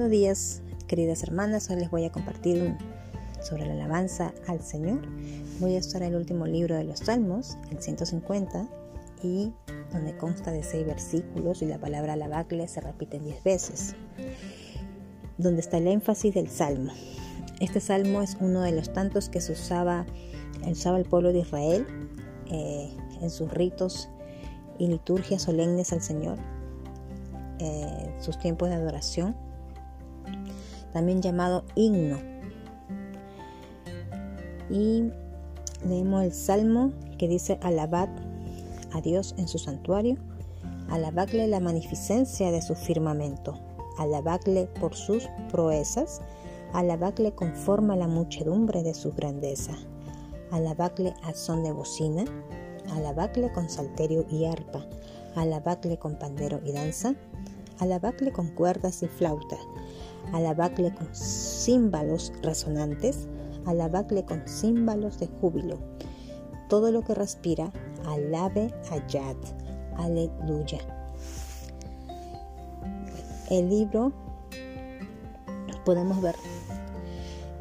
Buenos días, queridas hermanas. Hoy les voy a compartir sobre la alabanza al Señor. Voy a en el último libro de los Salmos, el 150, y donde consta de seis versículos y la palabra alabacle se repite diez veces. Donde está el énfasis del salmo. Este salmo es uno de los tantos que se usaba, usaba el pueblo de Israel eh, en sus ritos y liturgias solemnes al Señor, eh, sus tiempos de adoración también llamado himno. Y leemos el salmo que dice alabad a Dios en su santuario, alabadle la magnificencia de su firmamento, alabadle por sus proezas, alabadle conforme a la muchedumbre de su grandeza, alabadle a son de bocina, alabadle con salterio y arpa, alabadle con pandero y danza, alabadle con cuerdas y flauta, alabadle con címbalos resonantes, alabadle con címbalos de júbilo. Todo lo que respira, alabe a. Aleluya. El libro podemos ver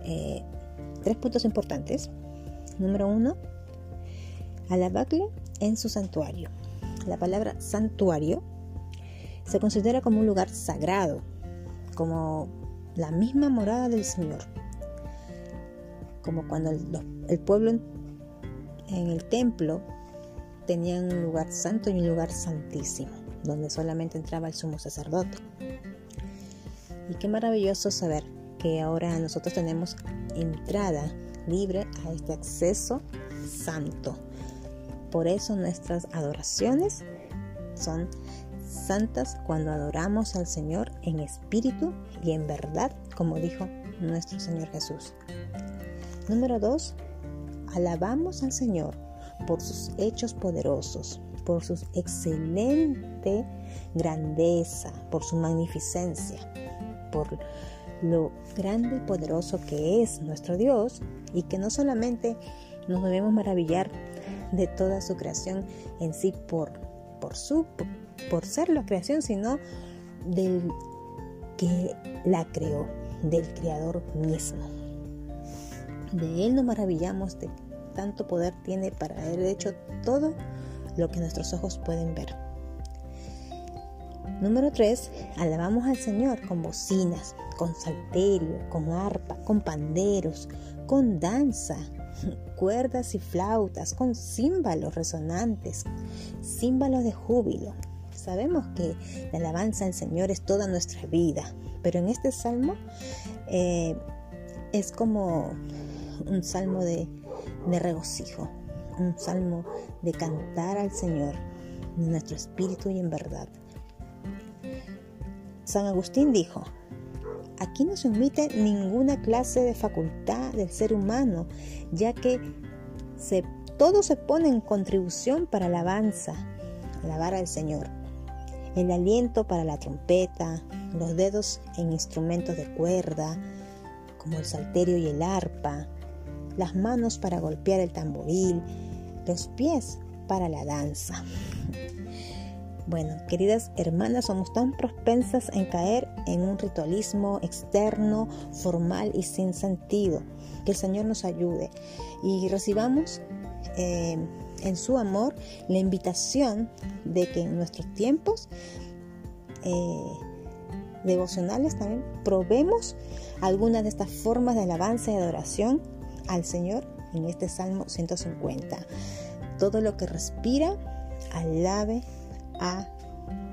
eh, tres puntos importantes. Número uno, alabadle en su santuario. La palabra santuario se considera como un lugar sagrado, como la misma morada del Señor, como cuando el, pueblo en, el templo tenía un lugar santo y un lugar santísimo, donde solamente entraba el sumo sacerdote. Y qué maravilloso saber que ahora nosotros tenemos entrada libre a este acceso santo. Por eso nuestras adoraciones son santas cuando adoramos al Señor en espíritu y en verdad, como dijo nuestro Señor Jesús. Número 2. Alabamos al Señor por sus hechos poderosos, por su excelente grandeza, por su magnificencia, por lo grande y poderoso que es nuestro Dios y que no solamente nos debemos maravillar de toda su creación en sí por, por su por ser la creación, sino del que la creó, del creador mismo. De él nos maravillamos de tanto poder tiene para haber hecho todo lo que nuestros ojos pueden ver. Número 3. Alabamos al Señor con bocinas, con salterio, con arpa, con panderos, con danza, cuerdas y flautas, con címbalos resonantes, címbalos de júbilo, Sabemos que la alabanza al Señor es toda nuestra vida, pero en este salmo eh, es como un salmo de, regocijo, un salmo de cantar al Señor en nuestro espíritu y en verdad. San Agustín dijo, aquí no se omite ninguna clase de facultad del ser humano, ya que todo se pone en contribución para alabanza, alabar al Señor el aliento para la trompeta, los dedos en instrumentos de cuerda, como el salterio y el arpa, las manos para golpear el tamboril, los pies para la danza. Bueno, queridas hermanas, somos tan propensas en caer en un ritualismo externo, formal y sin sentido. Que el Señor nos ayude y recibamos eh, en su amor la invitación de que en nuestros tiempos eh, devocionales también probemos algunas de estas formas de alabanza y adoración al Señor en este Salmo 150. Todo lo que respira, alabe a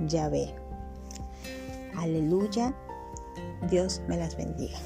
Yahvé. Aleluya. Dios me las bendiga.